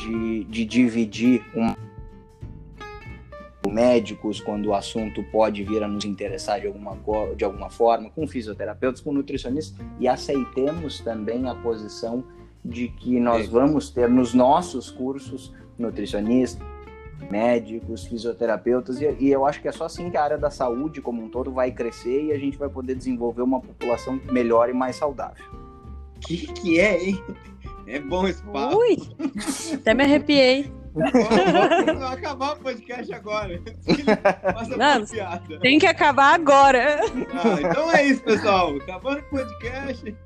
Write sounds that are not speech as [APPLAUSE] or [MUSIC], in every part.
de, de dividir um médicos quando o assunto pode vir a nos interessar de alguma, de alguma forma, com fisioterapeutas, com nutricionistas, e aceitemos também a posição de que nós vamos ter nos nossos cursos nutricionistas, médicos, fisioterapeutas, e, e, eu acho que é só assim que a área da saúde como um todo vai crescer e a gente vai poder desenvolver uma população melhor e mais saudável. Que que é, hein? É bom esse papo. Ui! Até me arrepiei. Vamos acabar o podcast agora. Não, tem que acabar agora. Ah, então é isso, pessoal. Acabando o podcast.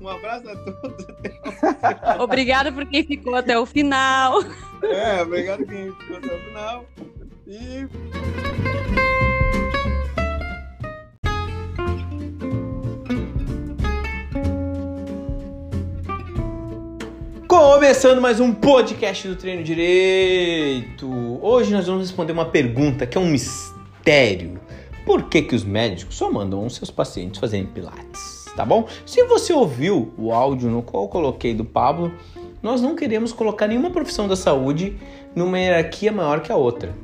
Um abraço a todos. Obrigada por quem ficou até o final. É, obrigado por quem ficou até o final. E. Começando mais um podcast do Treino Direito. Hoje nós vamos responder uma pergunta que é um mistério. Por que, que os médicos só mandam os seus pacientes fazerem pilates? Tá bom? Se você ouviu o áudio no qual eu coloquei do Pablo, nós não queremos colocar nenhuma profissão da saúde numa hierarquia maior que a outra.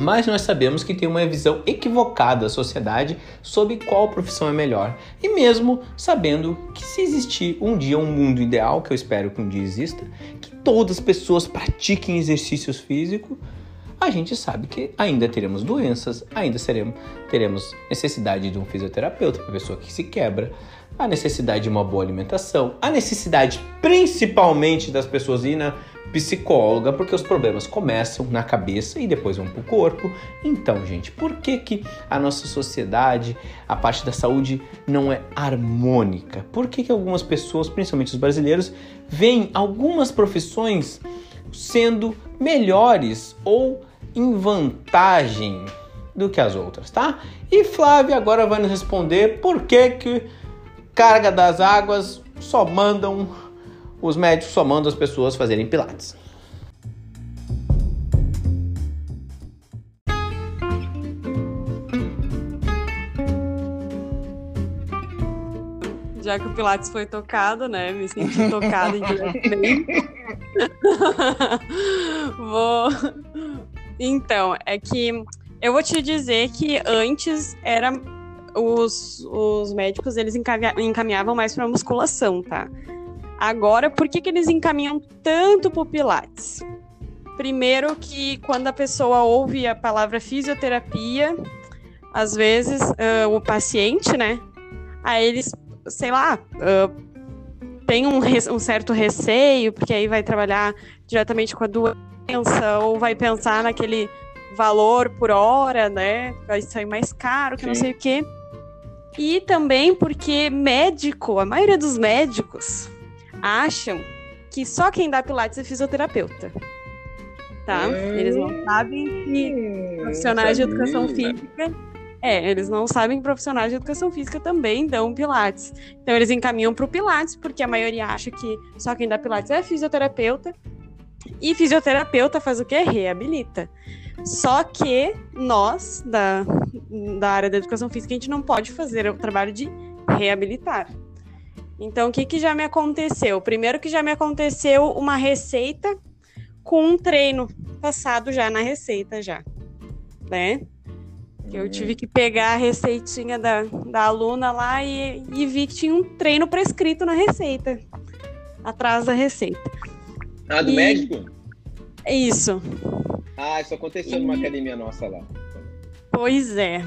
Mas nós sabemos que tem uma visão equivocada da sociedade sobre qual profissão é melhor. E mesmo sabendo que se existir um dia um mundo ideal, que eu espero que um dia exista, que todas as pessoas pratiquem exercícios físicos, a gente sabe que ainda teremos doenças, ainda seremos, teremos necessidade de um fisioterapeuta para pessoa que se quebra, a necessidade de uma boa alimentação, a necessidade principalmente das pessoas ir na psicóloga, porque os problemas começam na cabeça e depois vão para o corpo. Então, gente, por que, que a nossa sociedade, a parte da saúde, não é harmônica? Por que, que algumas pessoas, principalmente os brasileiros, veem algumas profissões sendo melhores ou em vantagem do que as outras, tá? E Flávia agora vai nos responder por que, que carga das águas só mandam os médicos só mandam as pessoas fazerem pilates. Já que o Pilates foi tocado, né? Me senti tocada indiretamente. [LAUGHS] vou. Então, é que eu vou te dizer que antes era os, os médicos eles encaminhavam mais para musculação, tá? Agora, por que, que eles encaminham tanto para Pilates? Primeiro que quando a pessoa ouve a palavra fisioterapia, às vezes uh, o paciente, né? Aí eles, sei lá, uh, tem um, um, certo receio, porque aí vai trabalhar diretamente com a doença, ou vai pensar naquele valor por hora, né? Vai sair mais caro, que Sim. não sei o quê. E também porque médico, a maioria dos médicos, acham que só quem dá pilates é fisioterapeuta. Tá? Eles não sabem que profissionais de educação física. É, eles não sabem que profissionais de educação física também dão pilates. Então eles encaminham para o pilates, porque a maioria acha que só quem dá pilates é fisioterapeuta. E fisioterapeuta faz o quê? Reabilita. Só que nós, da, da área da educação física, a gente não pode fazer o trabalho de reabilitar. Então, o que, que já me aconteceu? Primeiro que já me aconteceu uma receita com um treino passado já na receita já, né? Eu tive que pegar a receitinha da, da aluna lá e, e vi que tinha um treino prescrito na receita, atrás da receita. Ah, do e... médico? Isso. Ah, isso aconteceu e... numa academia nossa lá. Pois é.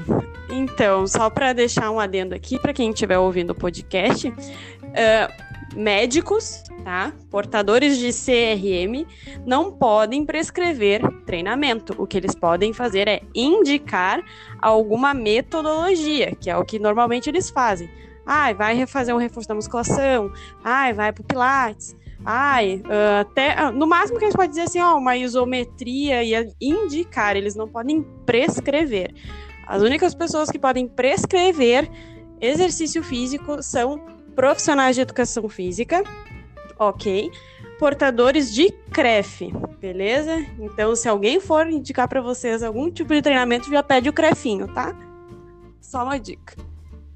Então, só para deixar um adendo aqui para quem estiver ouvindo o podcast, uh, médicos, tá? Portadores de CRM não podem prescrever treinamento. O que eles podem fazer é indicar alguma metodologia, que é o que normalmente eles fazem. Ai, vai refazer um reforço da musculação. Ai, vai pro Pilates. Ai, uh, até. Uh, no máximo que eles podem dizer assim, ó, uma isometria e indicar, eles não podem prescrever. As únicas pessoas que podem prescrever exercício físico são profissionais de educação física, ok? Portadores de CREF, beleza? Então, se alguém for indicar para vocês algum tipo de treinamento, já pede o CREFinho, tá? Só uma dica.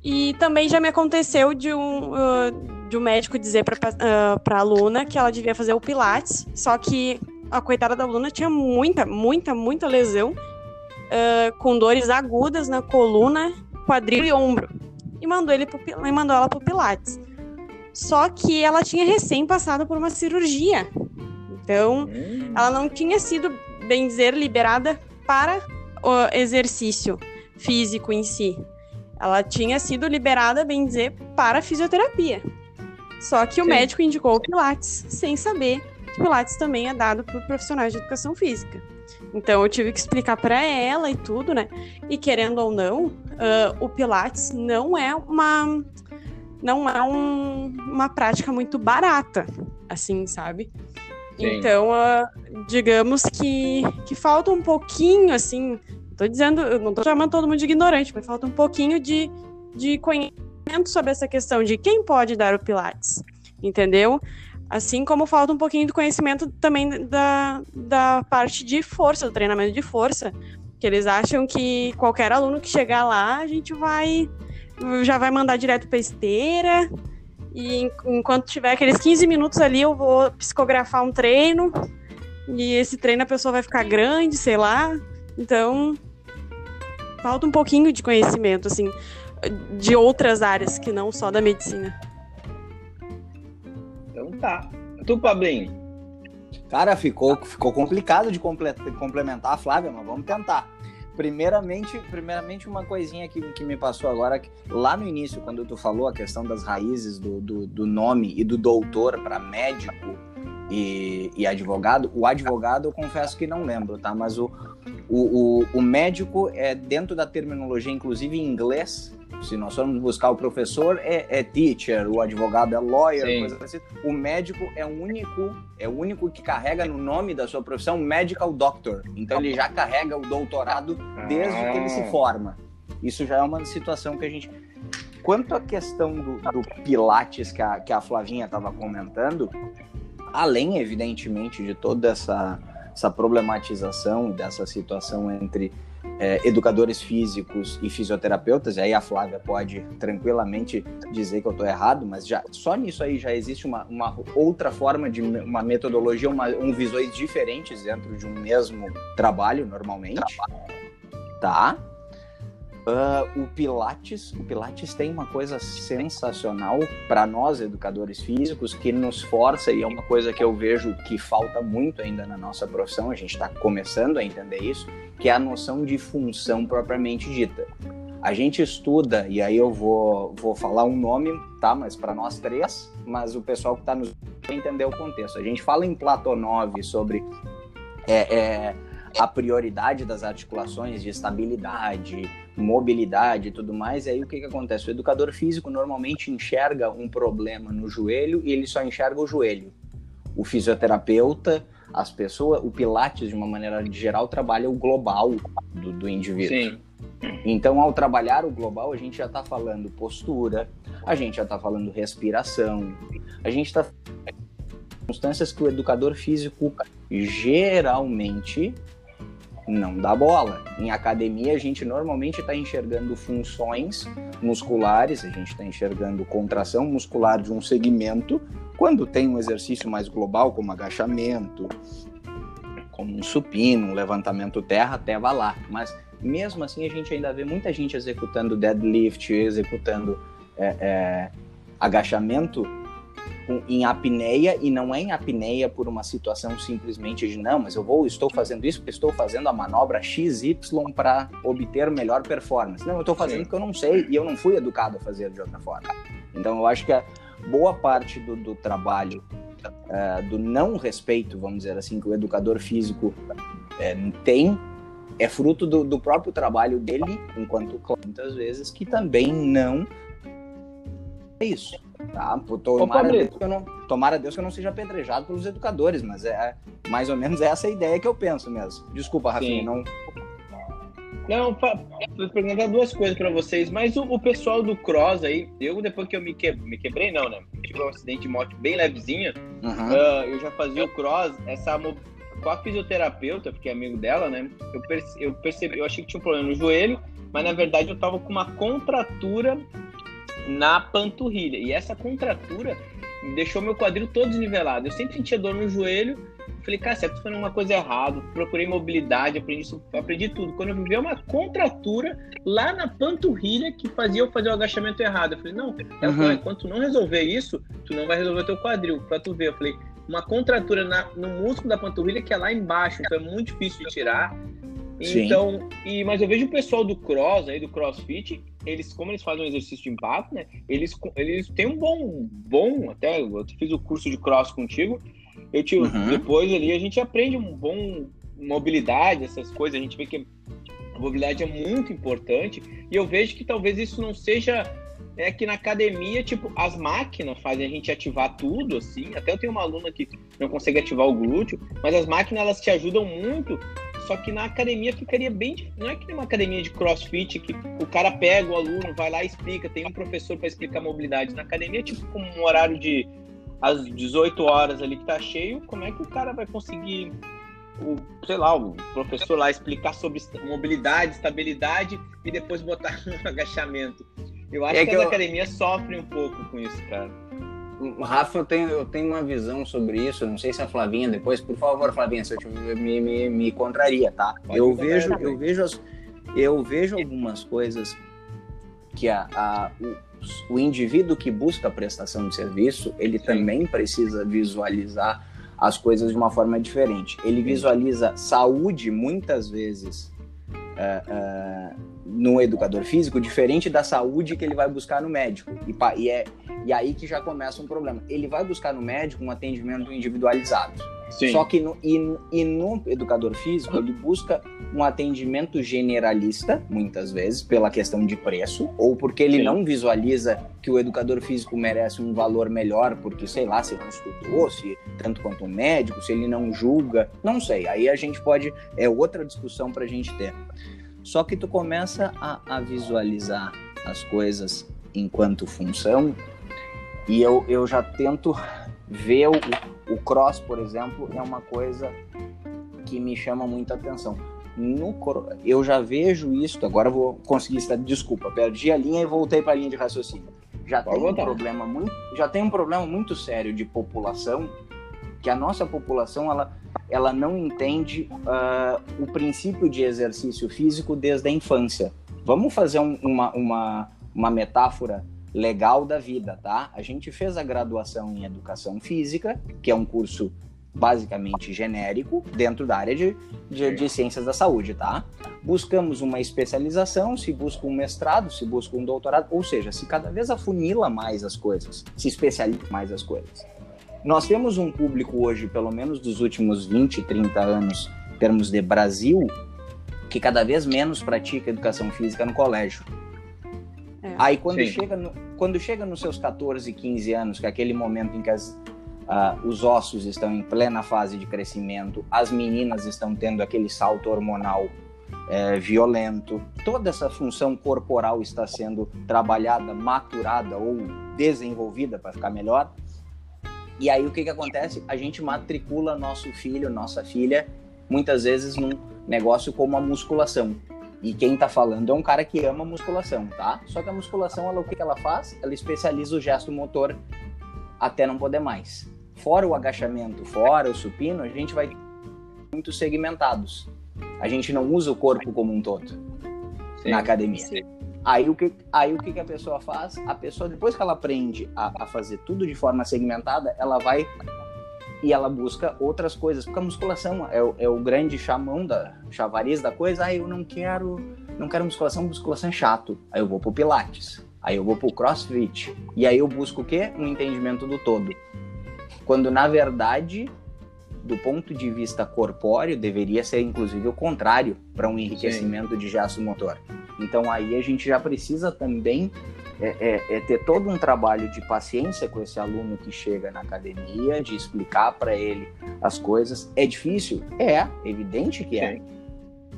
E também já me aconteceu de um. Uh, de um médico dizer para uh, a aluna que ela devia fazer o Pilates, só que a coitada da aluna tinha muita, muita, muita lesão, uh, com dores agudas na coluna, quadril e ombro. E mandou, ele pro, e mandou ela para o Pilates. Só que ela tinha recém passado por uma cirurgia. Então, hum. ela não tinha sido, bem dizer, liberada para o exercício físico em si. Ela tinha sido liberada, bem dizer, para a fisioterapia. Só que o Sim. médico indicou o Pilates, sem saber que Pilates também é dado por profissionais de educação física. Então eu tive que explicar para ela e tudo, né? E querendo ou não, uh, o Pilates não é uma não é um, uma prática muito barata, assim, sabe? Sim. Então, uh, digamos que, que falta um pouquinho, assim, tô dizendo, eu não tô chamando todo mundo de ignorante, mas falta um pouquinho de, de conhecimento sobre essa questão de quem pode dar o Pilates, entendeu? Assim como falta um pouquinho de conhecimento também da, da parte de força, do treinamento de força, que eles acham que qualquer aluno que chegar lá, a gente vai já vai mandar direto para esteira. E enquanto tiver aqueles 15 minutos ali, eu vou psicografar um treino. E esse treino a pessoa vai ficar grande, sei lá. Então, falta um pouquinho de conhecimento, assim, de outras áreas que não só da medicina. Então tá. Tu, Pablinho? Cara, ficou, ficou complicado de complementar a Flávia, mas vamos tentar. Primeiramente, primeiramente uma coisinha que, que me passou agora, que lá no início, quando tu falou a questão das raízes do, do, do nome e do doutor para médico e, e advogado, o advogado eu confesso que não lembro, tá? Mas o, o, o, o médico é dentro da terminologia, inclusive em inglês, se nós formos buscar o professor é, é teacher, o advogado é lawyer, Sim. coisa assim. O médico é o único, é o único que carrega no nome da sua profissão medical doctor. Então ele já carrega o doutorado desde ah. que ele se ah. forma. Isso já é uma situação que a gente Quanto à questão do, do Pilates que a, que a Flavinha estava comentando, além, evidentemente, de toda essa, essa problematização dessa situação entre é, educadores físicos e fisioterapeutas, e aí a Flávia pode tranquilamente dizer que eu estou errado, mas já só nisso aí já existe uma, uma outra forma de uma metodologia, uma, um visões diferentes dentro de um mesmo trabalho, normalmente. Tá? Uh, o Pilates, o Pilates tem uma coisa sensacional para nós educadores físicos que nos força e é uma coisa que eu vejo que falta muito ainda na nossa profissão. A gente está começando a entender isso, que é a noção de função propriamente dita. A gente estuda e aí eu vou vou falar um nome, tá? Mas para nós três, mas o pessoal que está nos entender o contexto. A gente fala em Platonov sobre é, é, a prioridade das articulações de estabilidade mobilidade e tudo mais, e aí o que, que acontece? O educador físico normalmente enxerga um problema no joelho e ele só enxerga o joelho. O fisioterapeuta, as pessoas, o Pilates, de uma maneira geral, trabalha o global do, do indivíduo. Sim. Então, ao trabalhar o global, a gente já está falando postura, a gente já está falando respiração, a gente está circunstâncias que o educador físico geralmente não dá bola. Em academia, a gente normalmente está enxergando funções musculares, a gente está enxergando contração muscular de um segmento, quando tem um exercício mais global, como agachamento, como um supino, um levantamento terra, até vai lá. Mas mesmo assim, a gente ainda vê muita gente executando deadlift, executando é, é, agachamento em apneia e não é em apneia por uma situação simplesmente de não, mas eu vou, estou fazendo isso porque estou fazendo a manobra XY para obter melhor performance. Não, eu estou fazendo porque eu não sei e eu não fui educado a fazer de outra forma. Então eu acho que a boa parte do, do trabalho uh, do não respeito, vamos dizer assim, que o educador físico uh, tem é fruto do, do próprio trabalho dele, enquanto muitas vezes que também não é isso. Tá? Tomara, Deus que eu não, tomara Deus que eu não seja apedrejado pelos educadores, mas é mais ou menos essa a ideia que eu penso mesmo. Desculpa, Rafinha, não. Não, vou perguntar duas coisas para vocês, mas o, o, pessoal do cross aí, eu depois que eu me, que, me quebrei, não, né? Tive um acidente de moto bem levezinho, uhum. uh, eu já fazia o cross, essa com a fisioterapeuta, porque é amigo dela, né? Eu, perce, eu percebi, eu achei que tinha um problema no joelho, mas na verdade eu tava com uma contratura na panturrilha. E essa contratura deixou meu quadril todo desnivelado. Eu sempre sentia dor no joelho. Falei, cara, certo, foi uma coisa errada. Procurei mobilidade, aprendi, aprendi tudo. Quando eu vi uma contratura lá na panturrilha que fazia eu fazer o agachamento errado. Eu falei, não, é uhum. enquanto tu não resolver isso, tu não vai resolver teu quadril. Pra tu ver, eu falei, uma contratura na, no músculo da panturrilha que é lá embaixo, então é muito difícil de tirar. Então, e, mas eu vejo o pessoal do cross aí, do crossfit, eles, como eles fazem um exercício de impacto, né? Eles, eles têm um bom, bom, até eu fiz o curso de cross contigo. Eu tive, uhum. depois ali a gente aprende um bom mobilidade, essas coisas, a gente vê que a mobilidade é muito importante. E eu vejo que talvez isso não seja é que na academia, tipo, as máquinas fazem a gente ativar tudo, assim. Até eu tenho uma aluna que não consegue ativar o glúteo, mas as máquinas elas te ajudam muito. Só que na academia ficaria bem. Não é que nem uma academia de crossfit que o cara pega o aluno, vai lá e explica, tem um professor para explicar mobilidade. Na academia, tipo, com um horário de às 18 horas ali que tá cheio, como é que o cara vai conseguir o, sei lá, o professor lá explicar sobre mobilidade, estabilidade e depois botar [LAUGHS] no agachamento. Eu acho é que, que as eu... academias sofrem um pouco com isso, cara. Rafa, eu tenho, eu tenho uma visão sobre isso. Não sei se a Flavinha depois, por favor, Flavinha, se eu te, me, me, me contraria, tá? Pode eu vejo, eu vejo, as, eu vejo algumas coisas que a, a o, o, indivíduo que busca a prestação de serviço, ele Sim. também precisa visualizar as coisas de uma forma diferente. Ele visualiza saúde muitas vezes uh, uh, no educador físico diferente da saúde que ele vai buscar no médico. E, e, é e aí que já começa um problema. Ele vai buscar no médico um atendimento individualizado. Sim. Só que no, e, e no educador físico ele busca um atendimento generalista, muitas vezes, pela questão de preço, ou porque ele Sim. não visualiza que o educador físico merece um valor melhor, porque, sei lá, se não estudou, se tanto quanto um médico, se ele não julga, não sei. Aí a gente pode. É outra discussão para a gente ter. Só que tu começa a, a visualizar as coisas enquanto função e eu, eu já tento ver o, o cross, por exemplo, é uma coisa que me chama muita atenção. No, eu já vejo isso, agora vou conseguir estar. Desculpa, perdi a linha e voltei para a linha de raciocínio. Já tem, um problema muito, já tem um problema muito sério de população, que a nossa população ela, ela não entende uh, o princípio de exercício físico desde a infância. Vamos fazer um, uma, uma, uma metáfora legal da vida, tá? A gente fez a graduação em Educação Física, que é um curso basicamente genérico dentro da área de, de, de, ciências da saúde, tá? Buscamos uma especialização, se busca um mestrado, se busca um doutorado, ou seja, se cada vez afunila mais as coisas, se especializa mais as coisas. Nós temos um público hoje, pelo menos dos últimos 20, 30 anos, em termos de Brasil, que cada vez menos pratica educação física no colégio. É. Aí quando chega, no, quando chega nos seus 14, 15 anos, que é aquele momento em que as, uh, os ossos estão em plena fase de crescimento, as meninas estão tendo aquele salto hormonal é, violento, toda essa função corporal está sendo trabalhada, maturada ou desenvolvida para ficar melhor. E aí o que, que acontece? A gente matricula nosso filho, nossa filha, muitas vezes num negócio como a musculação. E quem está falando é um cara que ama musculação, tá? Só que a musculação, ela, o que, que ela faz? Ela especializa o gesto motor até não poder mais. Fora o agachamento, fora o supino, a gente vai muito segmentados. A gente não usa o corpo como um todo sim, na academia. Sim. Aí o que, aí o que, que a pessoa faz? A pessoa, depois que ela aprende a, a fazer tudo de forma segmentada, ela vai e ela busca outras coisas, porque a musculação é, é o grande chamão da chavariz da coisa. Ah, eu não quero, não quero musculação, musculação é chato. Aí eu vou pro pilates, aí eu vou pro crossfit. E aí eu busco o quê? Um entendimento do todo. Quando na verdade, do ponto de vista corpóreo, deveria ser inclusive o contrário para um enriquecimento Sim. de gesto motor. Então aí a gente já precisa também é, é, é, ter todo um trabalho de paciência com esse aluno que chega na academia, de explicar para ele as coisas. É difícil? É, evidente que é. Sim.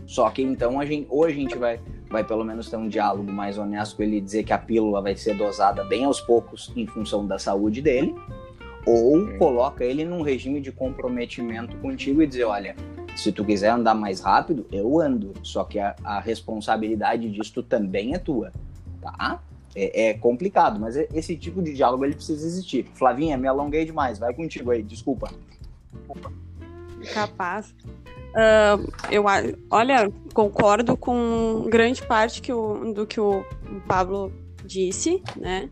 Só que então a gente, ou a gente vai, vai pelo menos ter um diálogo mais honesto com ele dizer que a pílula vai ser dosada bem aos poucos em função da saúde dele, ou Sim. coloca ele num regime de comprometimento contigo e dizer, olha, se tu quiser andar mais rápido, eu ando. Só que a, a responsabilidade disto também é tua, tá? É, é, complicado, mas esse tipo de diálogo ele precisa existir. Flavinha, me alonguei demais, vai contigo aí, desculpa. Capaz. Uh, eu, olha, concordo com grande parte que o, do que o Pablo disse, né?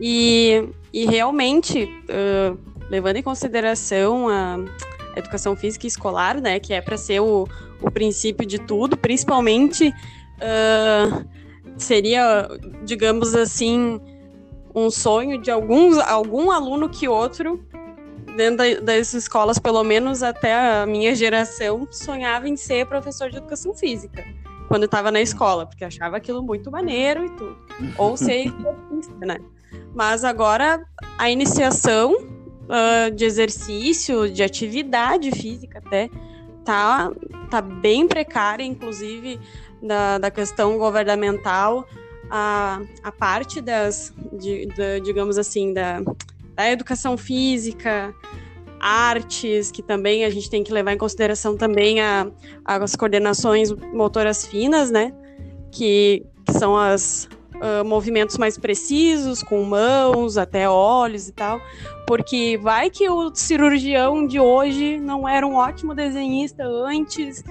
E, e realmente, uh, levando em consideração a educação física escolar, né, que é para ser o, o princípio de tudo, principalmente uh, seria, digamos assim, um sonho de alguns, algum aluno que outro dentro das escolas, pelo menos até a minha geração, sonhava em ser professor de educação física quando estava na escola, porque achava aquilo muito maneiro e tudo. Ou ser né? Mas agora a iniciação uh, de exercício, de atividade física até, tá, tá bem precária, inclusive da, da questão governamental, a, a parte das, de, de, digamos assim, da, da educação física, artes, que também a gente tem que levar em consideração também a, as coordenações motoras finas, né? Que, que são as uh, movimentos mais precisos, com mãos, até olhos e tal. Porque vai que o cirurgião de hoje não era um ótimo desenhista antes,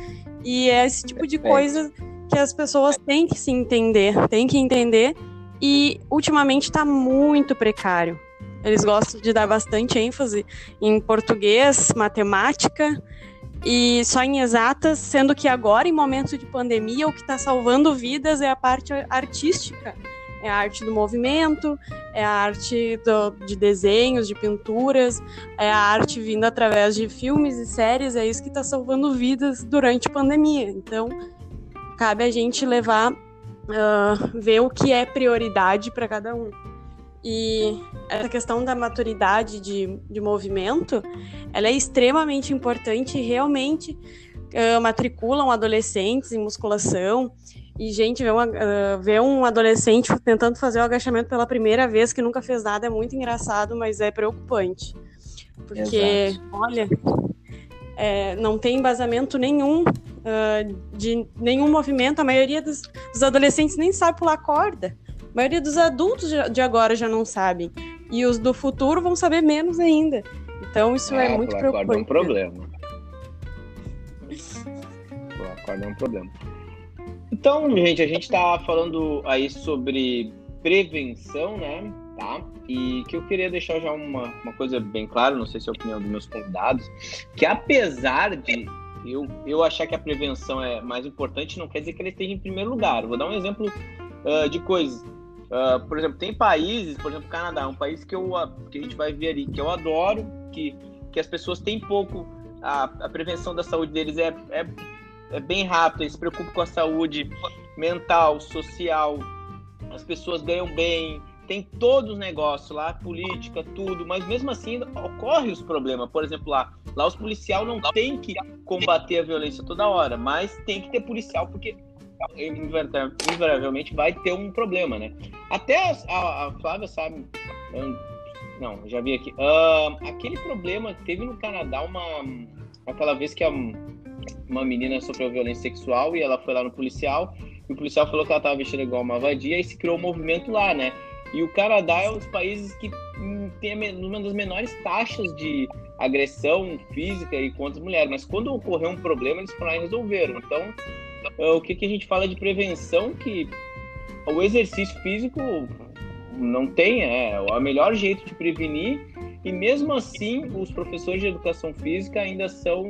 e é esse tipo de coisa que as pessoas têm que se entender, têm que entender, e ultimamente está muito precário. Eles gostam de dar bastante ênfase em português, matemática e só em exatas, sendo que agora, em momentos de pandemia, o que está salvando vidas é a parte artística. É a arte do movimento, é a arte do, de desenhos, de pinturas, é a arte vindo através de filmes e séries, é isso que está salvando vidas durante a pandemia. Então, cabe a gente levar, uh, ver o que é prioridade para cada um. E essa questão da maturidade de, de movimento, ela é extremamente importante e realmente uh, matriculam adolescentes em musculação. E, gente, ver, uma, uh, ver um adolescente tentando fazer o agachamento pela primeira vez, que nunca fez nada, é muito engraçado, mas é preocupante. Porque, Exato. olha, é, não tem embasamento nenhum uh, de nenhum movimento. A maioria dos, dos adolescentes nem sabe pular corda. A maioria dos adultos de agora já não sabem. E os do futuro vão saber menos ainda. Então isso é, é muito preocupante. é um problema. Acorda é um problema. Então, gente, a gente está falando aí sobre prevenção, né? Tá? E que eu queria deixar já uma, uma coisa bem clara, não sei se é a opinião dos meus convidados, que apesar de eu, eu achar que a prevenção é mais importante, não quer dizer que ele esteja em primeiro lugar. vou dar um exemplo uh, de coisas. Uh, por exemplo, tem países, por exemplo, Canadá, um país que, eu, que a gente vai ver ali, que eu adoro, que, que as pessoas têm pouco, a, a prevenção da saúde deles é, é, é bem rápida, eles se preocupam com a saúde mental, social, as pessoas ganham bem, tem todos os negócios lá, política, tudo, mas mesmo assim ocorre os problemas. Por exemplo, lá, lá os policial não tem que combater a violência toda hora, mas tem que ter policial porque invariavelmente vai ter um problema, né? Até a, a Flávia sabe. Não, já vi aqui. Uh, aquele problema teve no Canadá uma. Aquela vez que a, uma menina sofreu violência sexual e ela foi lá no policial. E o policial falou que ela estava vestida igual uma vadia e se criou um movimento lá, né? E o Canadá é um dos países que hum, tem uma das menores taxas de agressão física e contra as mulheres. Mas quando ocorreu um problema, eles foram lá e resolveram. Então, é, o que, que a gente fala de prevenção, que o exercício físico não tem, é o melhor jeito de prevenir, e mesmo assim os professores de educação física ainda são,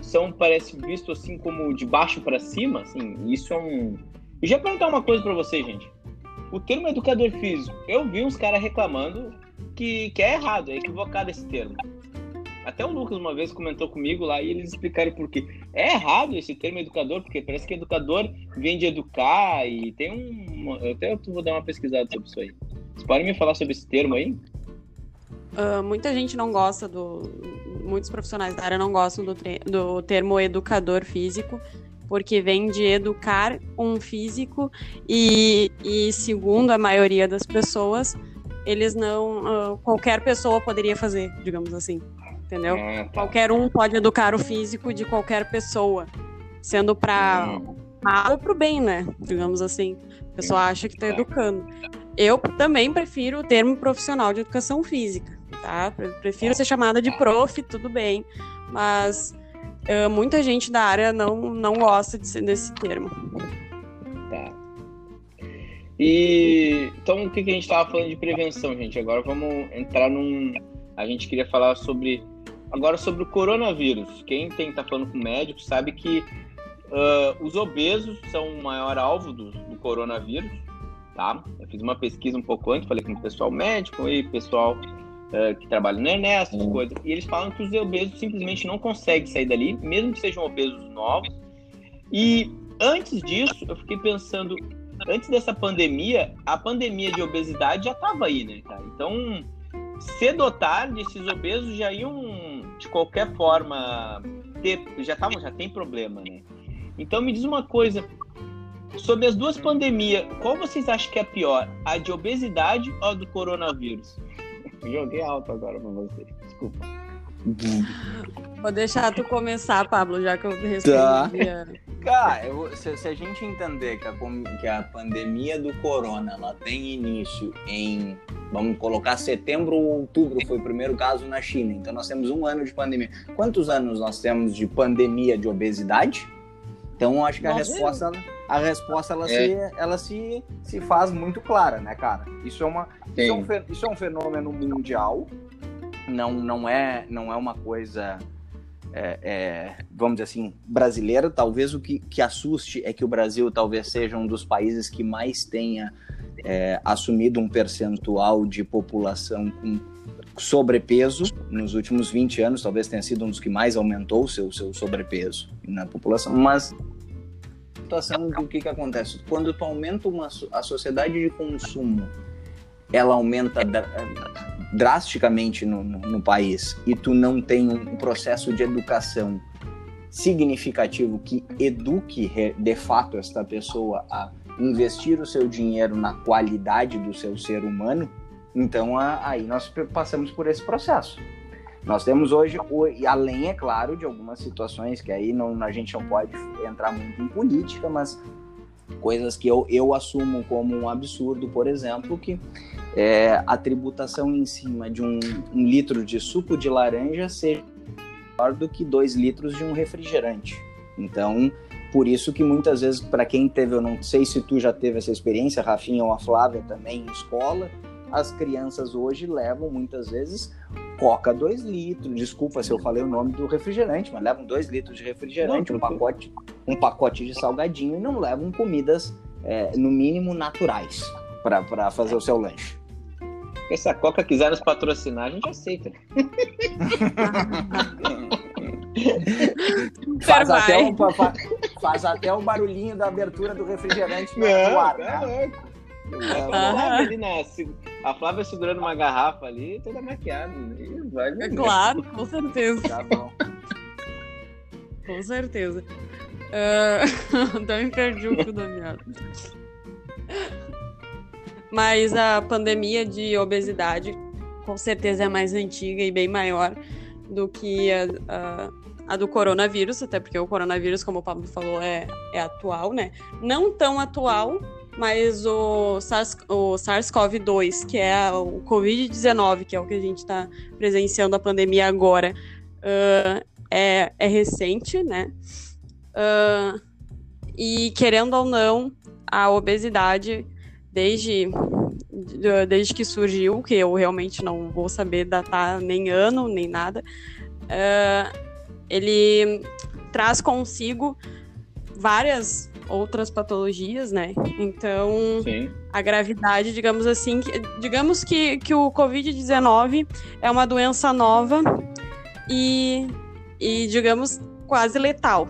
são parece visto assim como de baixo para cima, assim, isso é um... E já perguntar uma coisa para vocês, gente. O termo educador físico, eu vi uns caras reclamando que, que é errado, é equivocado esse termo. Até o Lucas uma vez comentou comigo lá e eles explicaram por quê. É errado esse termo educador, porque parece que educador vem de educar e tem um. Eu até vou dar uma pesquisada sobre isso aí. Vocês podem me falar sobre esse termo aí? Uh, muita gente não gosta do. Muitos profissionais da área não gostam do, do termo educador físico, porque vem de educar um físico e, e segundo a maioria das pessoas, eles não. Uh, qualquer pessoa poderia fazer, digamos assim entendeu? Ah, tá. Qualquer um pode educar o físico de qualquer pessoa, sendo para hum. mal ou para o bem, né? Digamos assim. A pessoa acha que está educando. eu também prefiro o termo profissional de educação física, tá? Prefiro ser chamada de prof, tudo bem, mas uh, muita gente da área não, não gosta de, desse termo. Tá. E então o que, que a gente estava falando de prevenção, gente? Agora vamos entrar num. A gente queria falar sobre agora sobre o coronavírus. Quem tem tá falando com médico sabe que uh, os obesos são o maior alvo do, do, coronavírus, tá? Eu fiz uma pesquisa um pouco antes, falei com o pessoal médico e pessoal uh, que trabalha no Enes, essas uhum. coisas, e eles falam que os obesos simplesmente não conseguem sair dali, mesmo que sejam obesos novos. E antes disso, eu fiquei pensando, antes dessa pandemia, a pandemia de obesidade já estava aí, né, cara? Então, cedo ou tarde, esses obesos já iam, de qualquer forma, ter, já estavam, já tem problema, né? Então, me diz uma coisa, sobre as duas pandemias, qual vocês acham que é pior, a de obesidade ou a do coronavírus? Joguei alto agora pra vocês, desculpa. Vou deixar tu começar, Pablo, já que eu respondi. Tá. Cara, eu, se, se, a gente entender que a, que a pandemia do corona ela tem início em, vamos colocar setembro ou outubro, foi o primeiro caso na China. Então nós temos um ano de pandemia. Quantos anos nós temos de pandemia de obesidade? Então acho que a resposta, a resposta ela, é. se, ela se, se faz muito clara, né, cara? Isso é, uma, isso é, um, isso é um fenômeno mundial, não, não, é, não é uma coisa é, é, vamos dizer assim, brasileira. Talvez o que, que assuste é que o Brasil talvez seja um dos países que mais tenha é, assumido um percentual de população com sobrepeso nos últimos 20 anos, talvez tenha sido um dos que mais aumentou o seu, seu sobrepeso na população, mas situação do que, que acontece? Quando tu aumenta uma, a sociedade de consumo, ela aumenta drasticamente no, no, no, país e tu não tem um processo de educação significativo que eduque de fato esta pessoa a investir o seu dinheiro na qualidade do seu ser humano, então aí nós passamos por esse processo. Nós temos hoje, além, é claro, de algumas situações que aí não, a gente não pode entrar muito em política, mas coisas que eu, eu assumo como um absurdo, por exemplo, que é, a tributação em cima de um, um, litro de suco de laranja seja maior do que dois litros de um refrigerante. Então, por isso que muitas vezes, para quem teve, eu não sei se tu já teve essa experiência, Rafinha ou a Flávia também em escola, as crianças hoje levam muitas vezes Coca 2 litros, desculpa se eu falei o nome do refrigerante, mas levam 2 litros de refrigerante, um pacote, um pacote de salgadinho e não levam comidas, é, no mínimo, naturais para fazer o seu lanche. Se a Coca quiser nos patrocinar, a gente aceita. [LAUGHS] faz, até um, faz até o barulhinho da abertura do refrigerante no ar, tá né? A Flávia segurando uma garrafa ali, toda maquiada. Né? Vai é claro, com certeza. Tá bom. Com certeza. Uh, [LAUGHS] até me perdi o fio da meada. Mas a pandemia de obesidade com certeza é mais antiga e bem maior do que a, a, a, do coronavírus, até porque o coronavírus, como o Pablo falou, é, é atual, né? Não tão atual, mas o, SARS, o SARS-CoV-2, que é o Covid-19, que é o que a gente está presenciando a pandemia agora, uh, é, é recente, né? Uh, e querendo ou não, a obesidade desde, desde que surgiu, que eu realmente não vou saber datar nem ano, nem nada, uh, ele traz consigo várias outras patologias, né? Então, Sim. a gravidade, digamos assim, que, digamos que, que o Covid-19 é uma doença nova e, e, digamos, quase letal,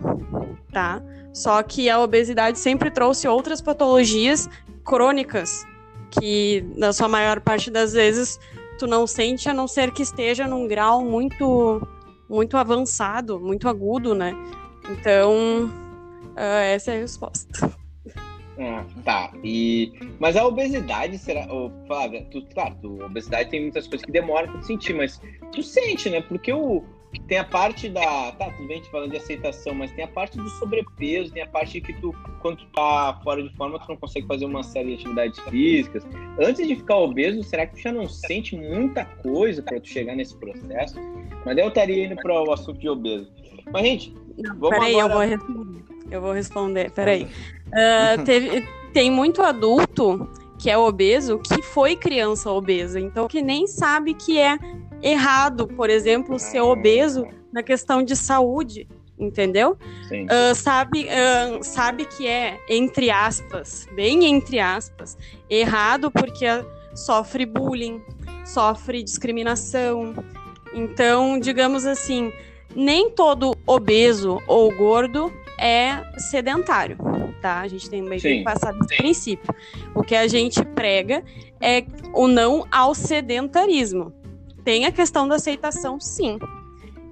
tá? Só que a obesidade sempre trouxe outras patologias crônicas que, na sua maior parte das vezes, tu não sente a não ser que esteja num grau muito, muito avançado, muito agudo, né? Então, uh, essa é a resposta. Ah, tá. E... Mas a obesidade, será. Oh, Flávia, tu, claro, tu, a obesidade tem muitas coisas que demoram pra tu sentir, mas tu sente, né? Porque o, tem a parte da. Tá, tudo bem, a gente falando de aceitação, mas tem a parte do sobrepeso, tem a parte que tu, quando tu tá fora de forma, tu não consegue fazer uma série de atividades físicas. Antes de ficar obeso, será que tu já não sente muita coisa para tu chegar nesse processo? Mas eu estaria indo para o assunto de obeso. Mas, gente, vamos Peraí, agora... eu vou responder. Eu vou responder, peraí. Uh, [LAUGHS] teve, tem muito adulto que é obeso que foi criança obesa, então que nem sabe que é errado, por exemplo, ser obeso na questão de saúde, entendeu? Uh, sabe, uh, sabe que é, entre aspas, bem entre aspas, errado porque sofre bullying, sofre discriminação. Então, digamos assim, nem todo obeso ou gordo é sedentário, tá? A gente tem meio que passar desse princípio. O que a gente prega é o não ao sedentarismo. Tem a questão da aceitação, sim.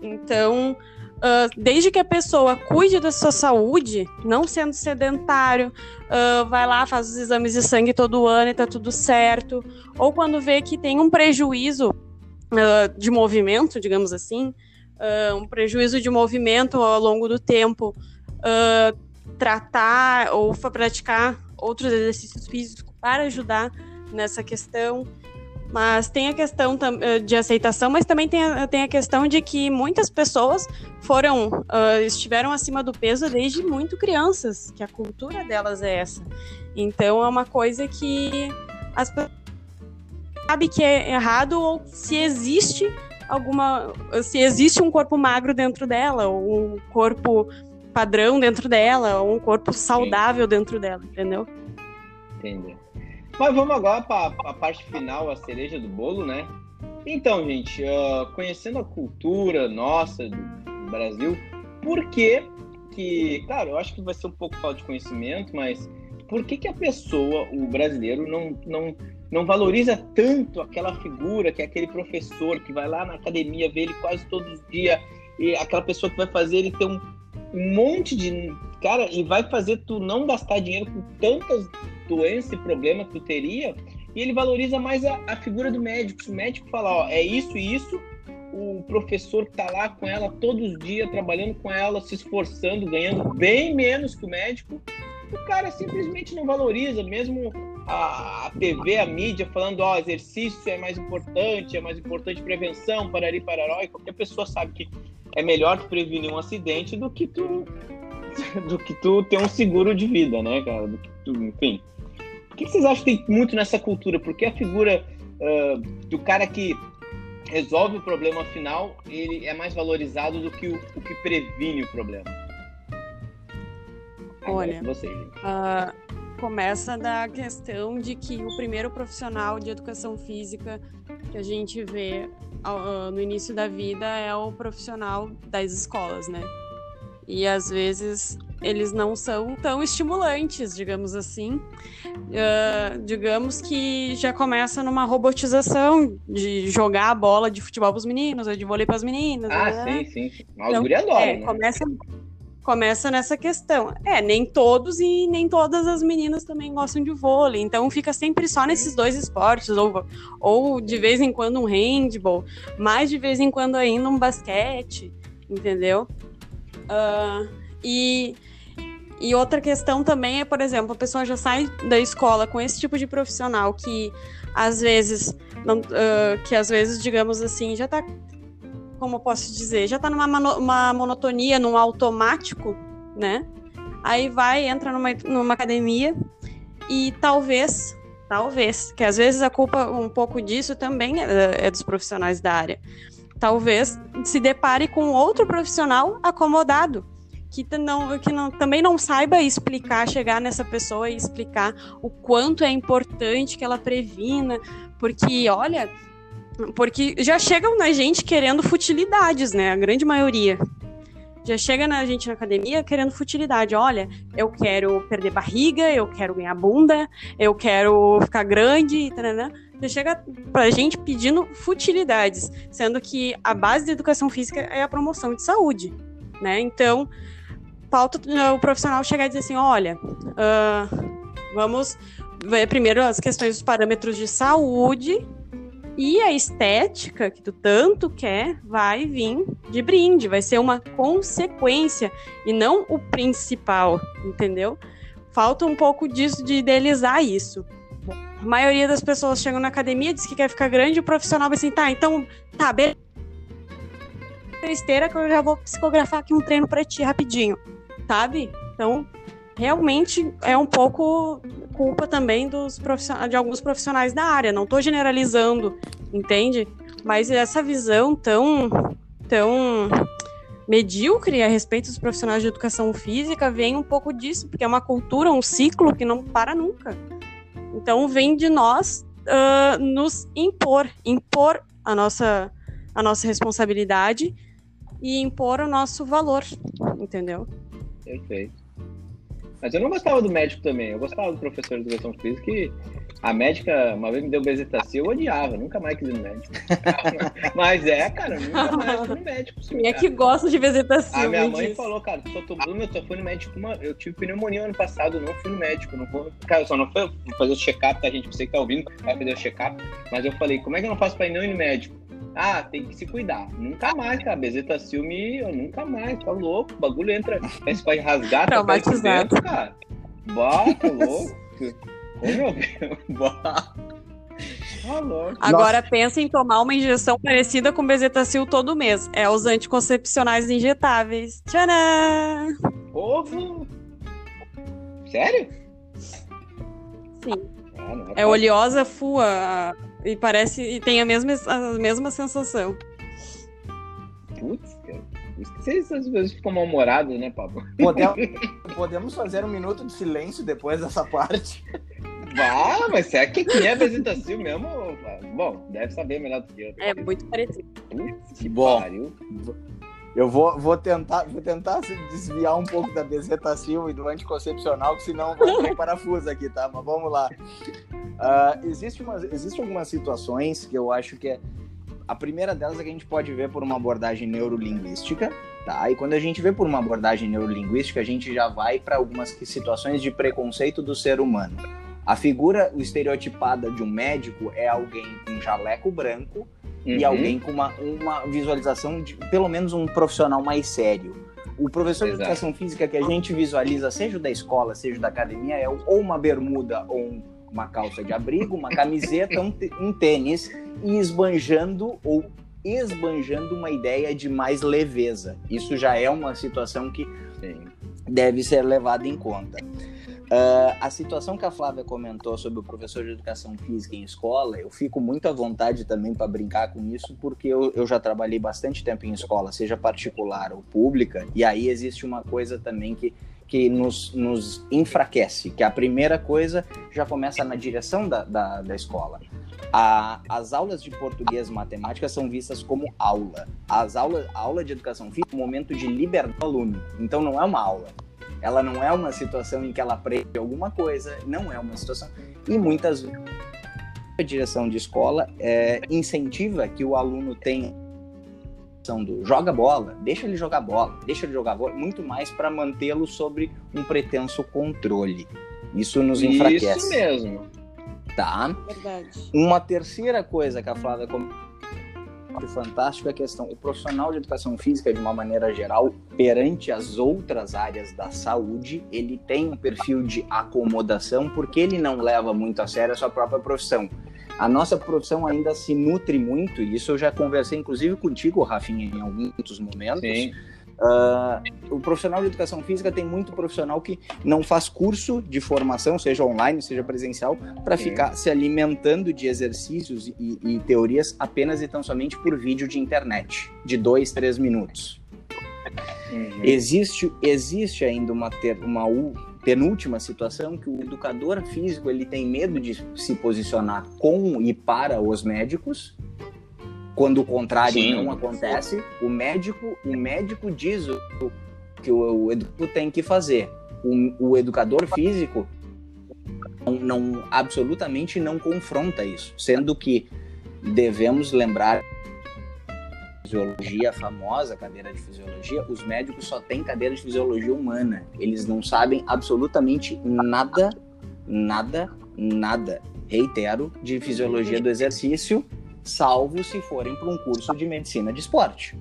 Então, uh, desde que a pessoa cuide da sua saúde, não sendo sedentário, uh, vai lá, faz os exames de sangue todo ano e tá tudo certo, ou quando vê que tem um prejuízo uh, de movimento, digamos assim, um prejuízo de movimento ao longo do tempo, uh, tratar ou praticar outros exercícios físicos para ajudar nessa questão. Mas tem a questão de aceitação, mas também tem a, tem a questão de que muitas pessoas foram, uh, estiveram acima do peso desde muito crianças, que a cultura delas é essa. Então é uma coisa que as pessoas sabem que é errado ou se existe alguma, se existe um corpo magro dentro dela, ou um corpo padrão dentro dela, ou um corpo saudável dentro dela, entendeu? Entendi. Mas vamos agora para a parte final, a cereja do bolo, né? Então, gente, uh, conhecendo a cultura nossa do Brasil, por que que, claro, eu acho que vai ser um pouco falta de conhecimento, mas por que que a pessoa, o brasileiro, não, não, não valoriza tanto aquela figura que é aquele professor que vai lá na academia, vê ele quase todos os dias, e aquela pessoa que vai fazer ele ter um, um monte de. Cara, e vai fazer tu não gastar dinheiro com tantas doenças e problemas que tu teria. E ele valoriza mais a, a figura do médico. Se o médico falar, ó, é isso e isso, o professor tá lá com ela todos os dias, trabalhando com ela, se esforçando, ganhando bem menos que o médico, o cara simplesmente não valoriza, mesmo a, TV, a mídia falando, ó, exercício é mais importante, é mais importante prevenção, parari, pararó, e qualquer pessoa sabe que é melhor tu prevenir um acidente do que tu [LAUGHS] do que tu ter um seguro de vida, né, cara? Do que tu, enfim. O que vocês acham que tem muito nessa cultura? Porque a figura uh, do cara que resolve o problema final, ele é mais valorizado do que o, o que previne o problema. Agora Olha, você, uh, começa da questão de que o primeiro profissional de educação física que a gente vê no início da vida é o profissional das escolas, né? E às vezes eles não são tão estimulantes, digamos assim. Uh, digamos que já começa numa robotização de jogar a bola de futebol para os meninos, ou de vôlei para as meninas. Ah, né? sim, sim. Mas então, é, né? começa, começa nessa questão. É, nem todos e nem todas as meninas também gostam de vôlei, então fica sempre só nesses dois esportes, ou, ou de vez em quando um handball, mais de vez em quando ainda um basquete, entendeu? Uh, e, e outra questão também é, por exemplo, a pessoa já sai da escola com esse tipo de profissional que às vezes, não, uh, que às vezes, digamos assim, já está como posso dizer, já está numa uma monotonia, num automático, né? Aí vai, entra numa, numa academia e talvez, talvez, que às vezes a culpa um pouco disso também é, é dos profissionais da área. Talvez se depare com outro profissional acomodado, que, não, que não, também não saiba explicar, chegar nessa pessoa e explicar o quanto é importante que ela previna, porque, olha, porque já chegam na gente querendo futilidades, né? A grande maioria. Já chega na gente na academia querendo futilidade. Olha, eu quero perder barriga, eu quero ganhar bunda, eu quero ficar grande, né? Já chega pra gente pedindo futilidades, sendo que a base da educação física é a promoção de saúde, né? Então, falta o profissional chegar e dizer assim, olha, uh, vamos ver primeiro as questões dos parâmetros de saúde, E a estética que tu tanto quer vai vir de brinde, vai ser uma consequência e não o principal, entendeu? Falta um pouco disso de idealizar isso. A maioria das pessoas chegam na academia, diz que quer ficar grande, e o profissional vai assim, tá, então, tá, beleza. Que eu já vou psicografar aqui um treino pra ti rapidinho, sabe? Então, realmente é um pouco culpa também dos de alguns profissionais da área. Não estou generalizando, entende? Mas essa visão tão, tão medíocre a respeito dos profissionais de educação física vem um pouco disso, porque é uma cultura, um ciclo que não para nunca. Então vem de nós uh, nos impor, impor a nossa, a nossa responsabilidade e impor o nosso valor, entendeu? Perfeito. Mas eu não gostava do médico também. Eu gostava do professor de educação física que a médica uma vez me deu bezetacil, eu odiava, nunca mais quis ir no médico. [LAUGHS] Mas é, cara, nunca mais fui no médico. Quem é que gosta de bezetacil? A minha mãe falou, cara, só tô eu só fui no médico uma. Eu tive pneumonia ano passado, não fui no médico. Não vou... Cara, eu só não fui fazer o check-up, tá, gente? Você que tá ouvindo, vai fazer o check-up. Mas eu falei, como é que eu não faço pra ir não ir no médico? Ah, tem que se cuidar. Nunca mais, cara. Bezetacil me. Eu nunca mais, tá louco. O bagulho entra. Parece que pode rasgar, tá dentro, cara. Bah, tá louco. Ô, meu Deus. Bah. Tá Agora Nossa. pensa em tomar uma injeção parecida com bezetacil todo mês. É os anticoncepcionais injetáveis. Tcharam! Ovo! Sério? Sim. Ah, é, é oleosa fua e parece e tem a mesma, a mesma sensação. Putz, cara. Vocês às vezes ficam mal-humorados, né, Pablo? Podemos, [LAUGHS] podemos fazer um minuto de silêncio depois dessa parte? Ah, mas será que quem é Bezetacil mesmo? Bom, deve saber melhor do que eu. É muito parecido. Putz, que Bom, pariu. Eu vou, vou, tentar, vou tentar desviar um pouco da bezetacil e do anticoncepcional, que senão vai ter [LAUGHS] parafuso aqui, tá? Mas vamos lá. Uh, existe algumas situações que eu acho que é. A primeira delas é que a gente pode ver por uma abordagem neurolinguística, tá? E quando a gente vê por uma abordagem neurolinguística, a gente já vai para algumas situações de preconceito do ser humano. A figura estereotipada de um médico é alguém com jaleco branco uhum. e alguém com uma, uma visualização de pelo menos um profissional mais sério. O professor Exato. de educação física que a gente visualiza, seja da escola, seja da academia, é ou uma bermuda ou um uma calça de abrigo, uma camiseta, um, um tênis e esbanjando ou esbanjando uma ideia de mais leveza. Isso já é uma situação que Sim. deve ser levada em conta. Uh, a situação que a Flávia comentou sobre o professor de educação física em escola, eu fico muito à vontade também para brincar com isso, porque eu, eu, já trabalhei bastante tempo em escola, seja particular ou pública, e aí existe uma coisa também que que nos, nos enfraquece, que a primeira coisa já começa na direção da, da, da escola. A, as aulas de português e matemática são vistas como aula. As aulas, a aula de educação física é um momento de liberdade do aluno. Então não é uma aula. Ela não é uma situação em que ela aprende alguma coisa, não é uma situação. E muitas vezes a direção de escola é, incentiva que o aluno tenha do joga bola, deixa ele jogar bola, deixa ele jogar bola, muito mais para mantê-lo sobre um pretenso controle. Isso nos enfraquece. Isso mesmo. Tá? Verdade. Uma terceira coisa que a Flávia comentou fantástico é a questão, o profissional de educação física, de uma maneira geral, perante as outras áreas da saúde, ele tem um perfil de acomodação porque ele não leva muito a sério a sua própria profissão. A nossa profissão ainda se nutre muito, e isso eu já conversei inclusive contigo, Rafinha, em alguns momentos. Sim. Uh, o profissional de educação física tem muito profissional que não faz curso de formação, seja online, seja presencial, para ficar se alimentando de exercícios e, e, teorias apenas e tão somente por vídeo de internet, de dois, três minutos. Uhum. Existe, existe ainda uma, ter, uma penúltima situação que o educador físico ele tem medo de se posicionar com e para os médicos quando o contrário Sim. não acontece o médico o médico diz o que o, o educador tem que fazer o, o educador físico não, não absolutamente não confronta isso sendo que devemos lembrar fisiologia, a famosa cadeira de fisiologia, os médicos só têm cadeira de fisiologia humana. Eles não sabem absolutamente nada, nada, nada, reitero, de fisiologia do exercício, salvo se forem para um curso de medicina de esporte.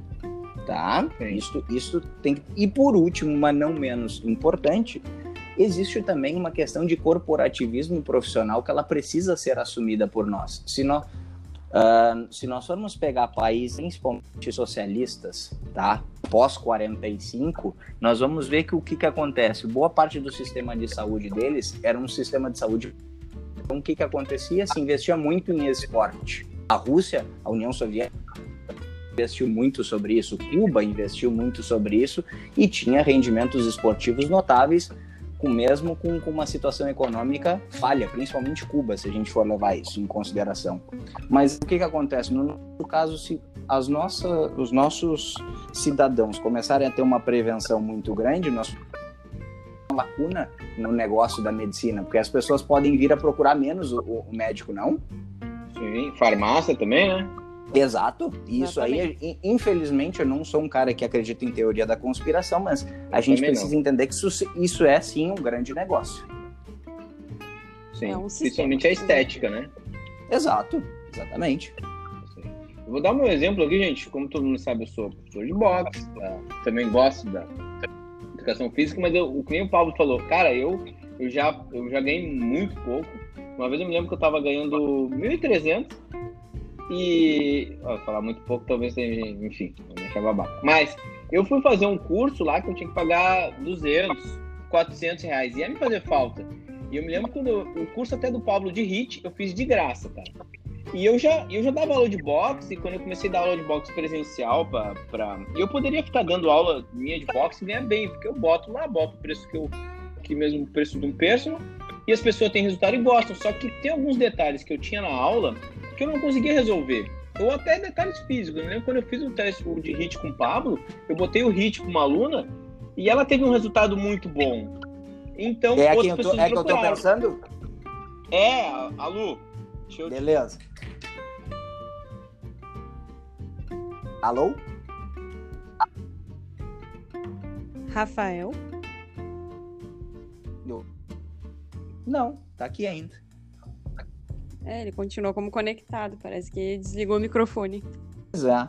Tá? Isso, isso tem. E por último, mas não menos importante, existe também uma questão de corporativismo profissional que ela precisa ser assumida por nós. Se nós, uh, se nós formos pegar países, principalmente socialistas, tá? pós 45, nós vamos ver que o que, que acontece? Boa parte do sistema de saúde deles era um sistema de saúde. Então, o que, que acontecia? Se investia muito em esporte. A Rússia, a União Soviética, investiu muito sobre isso, Cuba investiu muito sobre isso e tinha rendimentos esportivos notáveis com mesmo com, com, uma situação econômica falha, principalmente Cuba, se a gente for levar isso em consideração. Mas o que, que acontece? No, caso, se as nossas, os nossos cidadãos começarem a ter uma prevenção muito grande, nós uma lacuna no negócio da medicina, porque as pessoas podem vir a procurar menos o, o médico, não? Sim, farmácia também, né? Exato. Isso aí, infelizmente, eu não sou um cara que acredita em teoria da conspiração, mas a gente precisa não. entender que isso, isso é sim um grande negócio. Sim, é um principalmente a estética, né? Exato, exatamente. Eu vou dar um exemplo aqui, gente. Como todo mundo sabe, eu sou professor de boxe, tá? também gosto da educação física, mas eu, o que nem o Paulo falou, cara, eu, eu, já, eu já ganhei muito pouco. Uma vez eu me lembro que eu tava ganhando 1.300 e. Ó, falar muito pouco, talvez. Enfim, vou babaca. Mas eu fui fazer um curso lá que eu tinha que pagar 200, 400 reais. Ia me fazer falta. E eu me lembro quando eu, o curso até do Pablo de HIT eu fiz de graça, cara. E eu já, eu já dava aula de boxe, e quando eu comecei a dar aula de boxe presencial para pra... eu poderia ficar dando aula minha de boxe e ganhar bem, porque eu boto lá, boto o preço que eu. que mesmo o preço de um personal, e as pessoas têm resultado e gostam. Só que tem alguns detalhes que eu tinha na aula que eu não conseguia resolver. Ou até detalhes físicos. Eu lembro quando eu fiz um teste de HIT com o Pablo, eu botei o HIT com uma aluna e ela teve um resultado muito bom. Então, é quem eu tô, é que eu tô pensando? É, a Lu. Eu... Beleza. Alô? Rafael? Não, tá aqui ainda. É, ele continuou como conectado, parece que desligou o microfone. Pois é.